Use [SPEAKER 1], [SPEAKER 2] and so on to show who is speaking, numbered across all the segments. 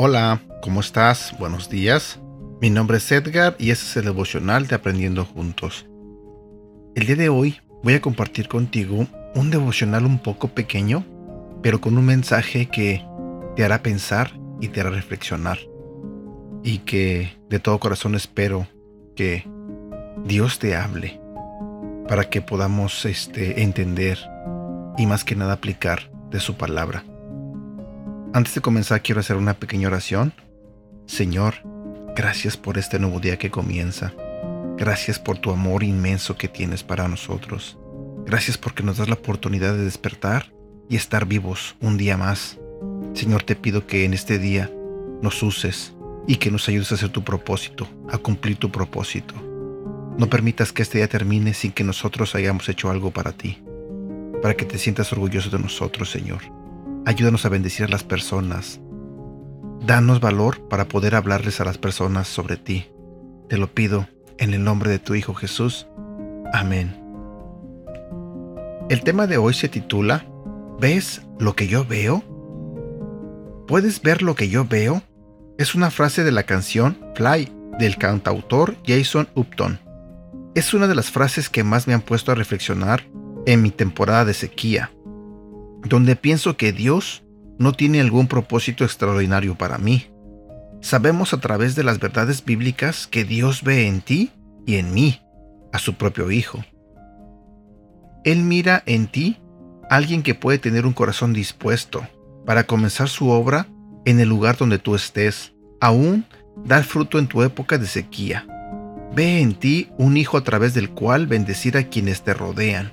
[SPEAKER 1] Hola, ¿cómo estás? Buenos días. Mi nombre es Edgar y este es el devocional de Aprendiendo Juntos. El día de hoy voy a compartir contigo un devocional un poco pequeño, pero con un mensaje que te hará pensar y te hará reflexionar. Y que de todo corazón espero que Dios te hable para que podamos este, entender y más que nada aplicar de su palabra. Antes de comenzar quiero hacer una pequeña oración. Señor, gracias por este nuevo día que comienza. Gracias por tu amor inmenso que tienes para nosotros. Gracias porque nos das la oportunidad de despertar y estar vivos un día más. Señor, te pido que en este día nos uses y que nos ayudes a hacer tu propósito, a cumplir tu propósito. No permitas que este día termine sin que nosotros hayamos hecho algo para ti, para que te sientas orgulloso de nosotros, Señor. Ayúdanos a bendecir a las personas. Danos valor para poder hablarles a las personas sobre ti. Te lo pido en el nombre de tu Hijo Jesús. Amén. El tema de hoy se titula ¿Ves lo que yo veo? ¿Puedes ver lo que yo veo? Es una frase de la canción Fly del cantautor Jason Upton. Es una de las frases que más me han puesto a reflexionar en mi temporada de sequía donde pienso que Dios no tiene algún propósito extraordinario para mí. Sabemos a través de las verdades bíblicas que Dios ve en ti y en mí, a su propio Hijo. Él mira en ti alguien que puede tener un corazón dispuesto para comenzar su obra en el lugar donde tú estés, aún dar fruto en tu época de sequía. Ve en ti un hijo a través del cual bendecir a quienes te rodean.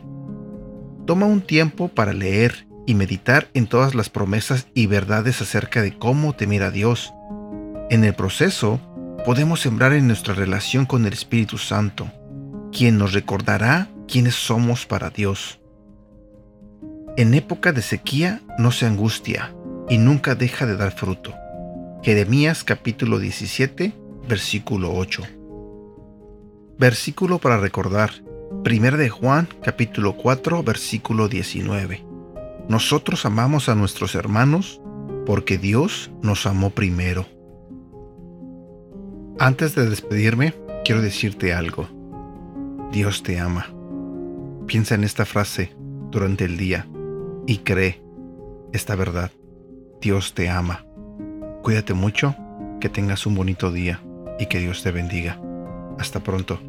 [SPEAKER 1] Toma un tiempo para leer y meditar en todas las promesas y verdades acerca de cómo temer a Dios. En el proceso, podemos sembrar en nuestra relación con el Espíritu Santo, quien nos recordará quiénes somos para Dios. En época de sequía no se angustia y nunca deja de dar fruto. Jeremías capítulo 17, versículo 8. Versículo para recordar. 1 de Juan capítulo 4, versículo 19. Nosotros amamos a nuestros hermanos porque Dios nos amó primero. Antes de despedirme, quiero decirte algo. Dios te ama. Piensa en esta frase durante el día y cree esta verdad. Dios te ama. Cuídate mucho, que tengas un bonito día y que Dios te bendiga. Hasta pronto.